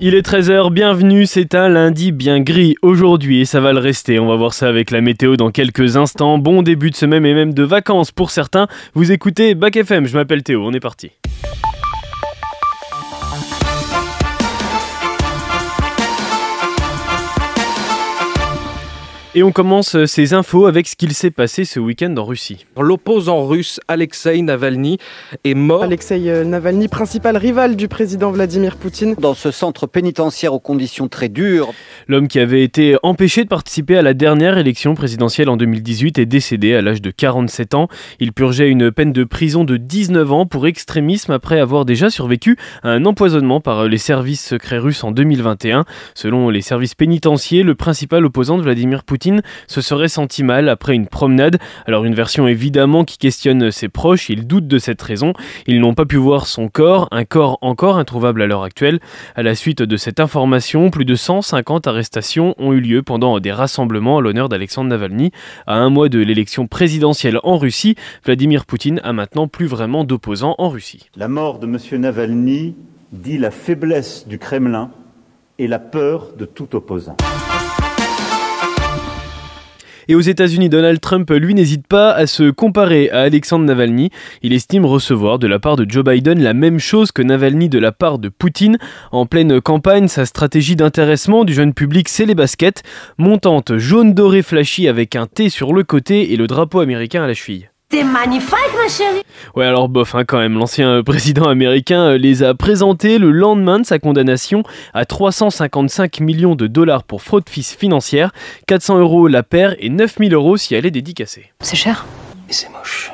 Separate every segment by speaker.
Speaker 1: Il est 13h, bienvenue, c'est un lundi bien gris aujourd'hui et ça va le rester. On va voir ça avec la météo dans quelques instants. Bon début de semaine et même de vacances pour certains. Vous écoutez Bac FM, je m'appelle Théo, on est parti. Et on commence euh, ces infos avec ce qu'il s'est passé ce week-end en Russie.
Speaker 2: L'opposant russe Alexei Navalny est mort.
Speaker 3: Alexei euh, Navalny, principal rival du président Vladimir Poutine.
Speaker 4: Dans ce centre pénitentiaire aux conditions très dures.
Speaker 1: L'homme qui avait été empêché de participer à la dernière élection présidentielle en 2018 est décédé à l'âge de 47 ans. Il purgeait une peine de prison de 19 ans pour extrémisme après avoir déjà survécu à un empoisonnement par les services secrets russes en 2021. Selon les services pénitentiaires, le principal opposant de Vladimir Poutine se serait senti mal après une promenade. Alors une version évidemment qui questionne ses proches, ils doutent de cette raison. Ils n'ont pas pu voir son corps, un corps encore introuvable à l'heure actuelle. À la suite de cette information, plus de 150 arrestations ont eu lieu pendant des rassemblements à l'honneur d'Alexandre Navalny. À un mois de l'élection présidentielle en Russie, Vladimir Poutine a maintenant plus vraiment d'opposants en Russie.
Speaker 5: La mort de M. Navalny dit la faiblesse du Kremlin et la peur de tout opposant.
Speaker 1: Et aux États-Unis, Donald Trump, lui, n'hésite pas à se comparer à Alexandre Navalny. Il estime recevoir de la part de Joe Biden la même chose que Navalny de la part de Poutine. En pleine campagne, sa stratégie d'intéressement du jeune public, c'est les baskets, montantes jaune doré flashy avec un T sur le côté et le drapeau américain à la cheville.
Speaker 6: C'est magnifique, ma chérie.
Speaker 1: Ouais, alors bof, hein, quand même. L'ancien président américain euh, les a présentés le lendemain de sa condamnation à 355 millions de dollars pour fraude financière, 400 euros la paire et 9000 euros si elle est dédicacée.
Speaker 6: C'est cher.
Speaker 4: Et c'est moche.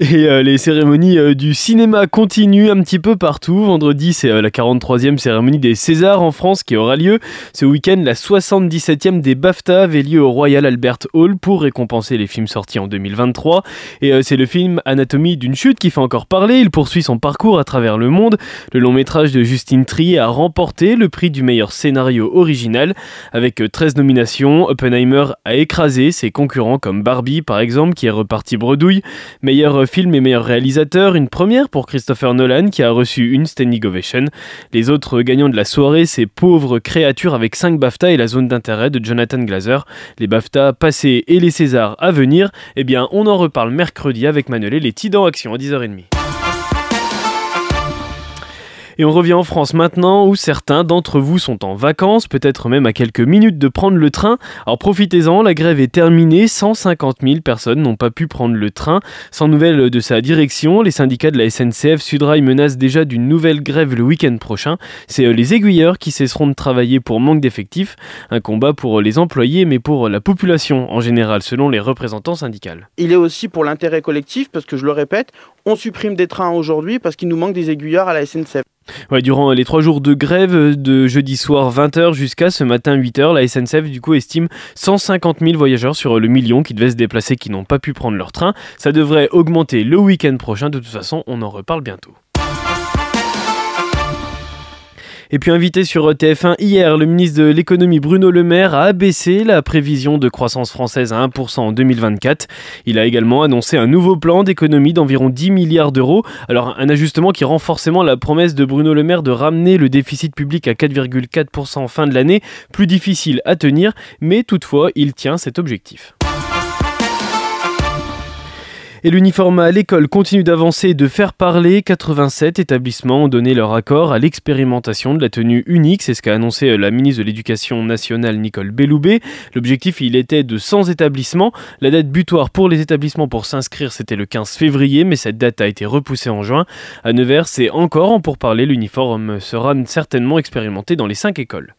Speaker 1: Et euh, les cérémonies euh, du cinéma continuent un petit peu partout. Vendredi, c'est euh, la 43e cérémonie des Césars en France qui aura lieu. Ce week-end, la 77e des BAFTA avait lieu au Royal Albert Hall pour récompenser les films sortis en 2023. Et c'est le film Anatomie d'une chute qui fait encore parler. Il poursuit son parcours à travers le monde. Le long métrage de Justine Trier a remporté le prix du meilleur scénario original. Avec 13 nominations, Oppenheimer a écrasé ses concurrents comme Barbie par exemple qui est reparti bredouille. Meilleur film et meilleur réalisateur, une première pour Christopher Nolan qui a reçu une standing ovation. Les autres gagnants de la soirée, c'est Pauvres créatures avec 5 BAFTA et la zone d'intérêt de Jonathan Glazer. Les BAFTA passés et les Césars à venir, eh bien on en reparle mercredi avec Manuel et les Tidans Action à 10h30. Et on revient en France maintenant où certains d'entre vous sont en vacances, peut-être même à quelques minutes de prendre le train. Alors profitez-en, la grève est terminée, 150 000 personnes n'ont pas pu prendre le train. Sans nouvelles de sa direction, les syndicats de la SNCF Sudrail menacent déjà d'une nouvelle grève le week-end prochain. C'est euh, les aiguilleurs qui cesseront de travailler pour manque d'effectifs. Un combat pour les employés mais pour la population en général selon les représentants syndicaux.
Speaker 7: Il est aussi pour l'intérêt collectif parce que je le répète, on supprime des trains aujourd'hui parce qu'il nous manque des aiguilleurs à la SNCF.
Speaker 1: Ouais, durant les trois jours de grève de jeudi soir 20h jusqu'à ce matin 8h, la SNCF du coup estime 150 000 voyageurs sur le million qui devaient se déplacer qui n'ont pas pu prendre leur train. Ça devrait augmenter le week-end prochain. De toute façon, on en reparle bientôt. Et puis invité sur TF1 hier, le ministre de l'économie Bruno Le Maire a abaissé la prévision de croissance française à 1% en 2024. Il a également annoncé un nouveau plan d'économie d'environ 10 milliards d'euros. Alors un ajustement qui rend forcément la promesse de Bruno Le Maire de ramener le déficit public à 4,4% en fin de l'année plus difficile à tenir, mais toutefois il tient cet objectif. Et l'uniforme à l'école continue d'avancer et de faire parler. 87 établissements ont donné leur accord à l'expérimentation de la tenue unique. C'est ce qu'a annoncé la ministre de l'Éducation nationale Nicole Belloubet. L'objectif, il était de 100 établissements. La date butoir pour les établissements pour s'inscrire, c'était le 15 février, mais cette date a été repoussée en juin. À Nevers, c'est encore en pourparler. L'uniforme sera certainement expérimenté dans les 5 écoles.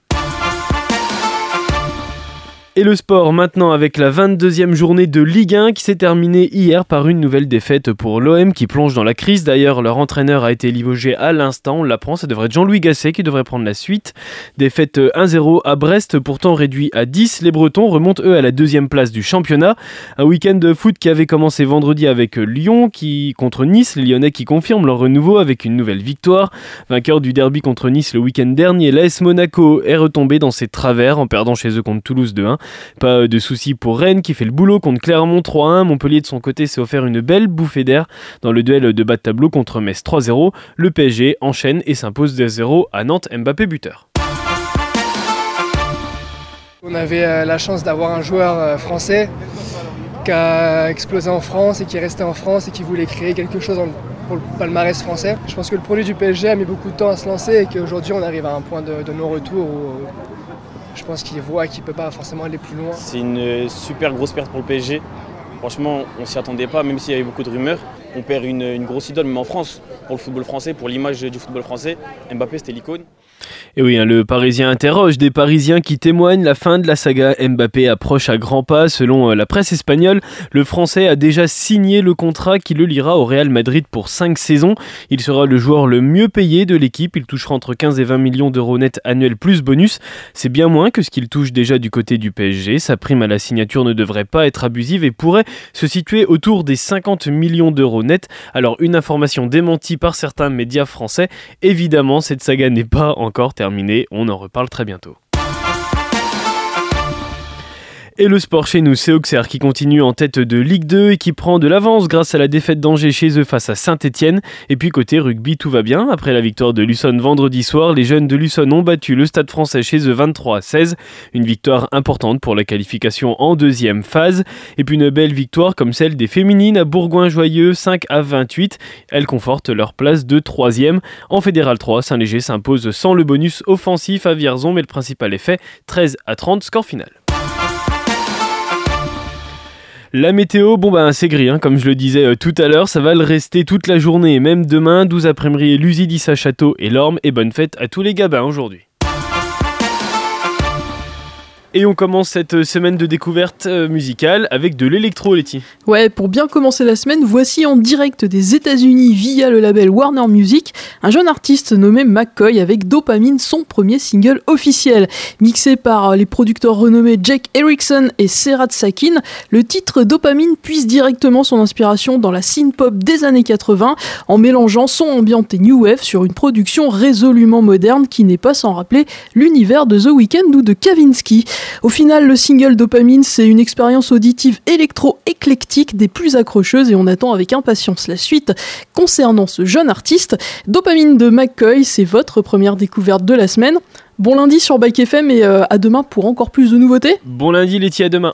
Speaker 1: Et le sport maintenant avec la 22e journée de Ligue 1 qui s'est terminée hier par une nouvelle défaite pour l'OM qui plonge dans la crise. D'ailleurs, leur entraîneur a été limogé à l'instant, on l'apprend, ça devrait être Jean-Louis Gasset qui devrait prendre la suite. Défaite 1-0 à Brest, pourtant réduit à 10. Les Bretons remontent eux à la deuxième place du championnat. Un week-end de foot qui avait commencé vendredi avec Lyon qui contre Nice, les Lyonnais qui confirment leur renouveau avec une nouvelle victoire. Vainqueur du derby contre Nice le week-end dernier, l'AS Monaco est retombé dans ses travers en perdant chez eux contre Toulouse 2-1. Pas de soucis pour Rennes qui fait le boulot contre Clermont 3-1. Montpellier de son côté s'est offert une belle bouffée d'air dans le duel de bas de tableau contre Metz 3-0. Le PSG enchaîne et s'impose 2-0 à Nantes Mbappé buteur.
Speaker 8: On avait euh, la chance d'avoir un joueur euh, français qui a explosé en France et qui est resté en France et qui voulait créer quelque chose pour le palmarès français. Je pense que le produit du PSG a mis beaucoup de temps à se lancer et qu'aujourd'hui on arrive à un point de, non-retour je pense qu'il voit qu'il ne peut pas forcément aller plus loin.
Speaker 9: C'est une super grosse perte pour le PSG. Franchement, on s'y attendait pas, même s'il y avait beaucoup de rumeurs. On perd une, une grosse idole, même en France, pour le football français, pour l'image du football français. Mbappé, c'était l'icône.
Speaker 1: Et oui, hein, le Parisien interroge des Parisiens qui témoignent la fin de la saga Mbappé approche à grands pas. Selon euh, la presse espagnole, le Français a déjà signé le contrat qui le lira au Real Madrid pour 5 saisons. Il sera le joueur le mieux payé de l'équipe. Il touchera entre 15 et 20 millions d'euros net annuels plus bonus. C'est bien moins que ce qu'il touche déjà du côté du PSG. Sa prime à la signature ne devrait pas être abusive et pourrait se situer autour des 50 millions d'euros net. Alors une information démentie par certains médias français. Évidemment, cette saga n'est pas encore on en reparle très bientôt. Et le sport chez nous, c'est Auxerre qui continue en tête de Ligue 2 et qui prend de l'avance grâce à la défaite d'Angers chez eux face à Saint-Etienne. Et puis côté rugby, tout va bien. Après la victoire de Luçon vendredi soir, les jeunes de Luçon ont battu le stade français chez eux 23 à 16. Une victoire importante pour la qualification en deuxième phase. Et puis une belle victoire comme celle des féminines à Bourgoin-Joyeux 5 à 28. Elles confortent leur place de troisième. En Fédéral 3, Saint-Léger s'impose sans le bonus offensif à Vierzon, mais le principal fait 13 à 30, score final. La météo, bon bah c'est gris, hein, comme je le disais euh, tout à l'heure, ça va le rester toute la journée et même demain, 12 après-midi, Lusidis à Château et Lorme, et bonne fête à tous les gabins aujourd'hui. Et on commence cette semaine de découverte euh, musicale avec de l'électro, Letty.
Speaker 10: Ouais, pour bien commencer la semaine, voici en direct des États-Unis via le label Warner Music un jeune artiste nommé McCoy avec Dopamine, son premier single officiel. Mixé par les producteurs renommés Jake Erickson et Serat Sakin, le titre Dopamine puise directement son inspiration dans la synth-pop des années 80 en mélangeant son ambiante et new wave sur une production résolument moderne qui n'est pas sans rappeler l'univers de The Weeknd ou de Kavinsky. Au final, le single Dopamine, c'est une expérience auditive électro-éclectique des plus accrocheuses et on attend avec impatience la suite concernant ce jeune artiste. Dopamine de McCoy, c'est votre première découverte de la semaine. Bon lundi sur Bike FM et euh, à demain pour encore plus de nouveautés.
Speaker 1: Bon lundi, Letty, à demain.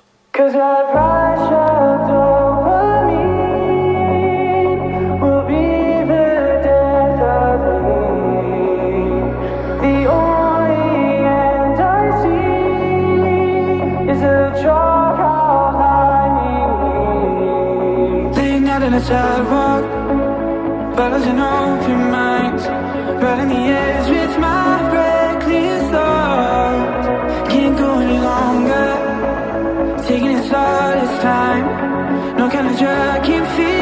Speaker 11: Sidewalk Balancing off your mind. Riding the edge with my reckless thoughts. Can't go any longer. Taking its all its time. No kind of drug can fix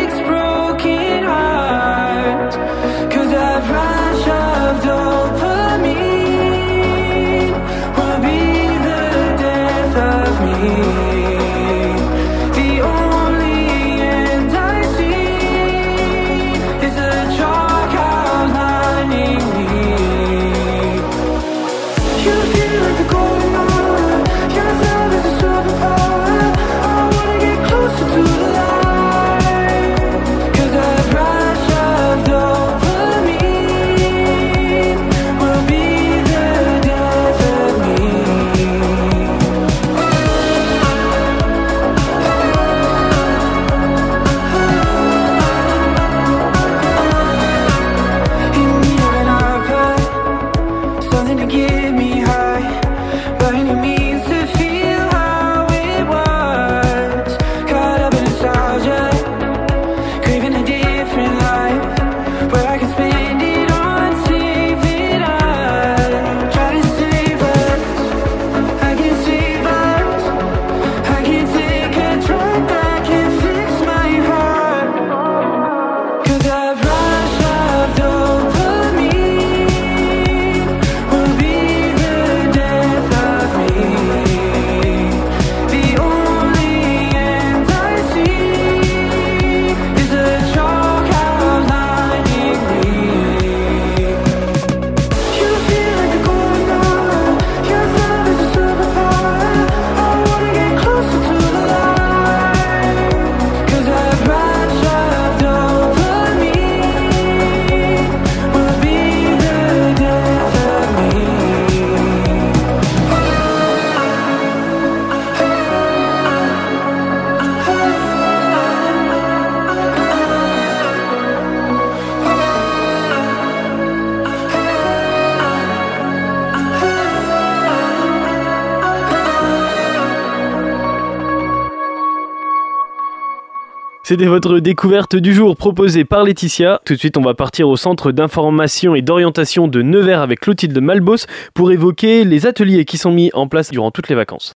Speaker 1: C'était votre découverte du jour proposée par Laetitia. Tout de suite, on va partir au centre d'information et d'orientation de Nevers avec Clotilde Malbos pour évoquer les ateliers qui sont mis en place durant toutes les vacances.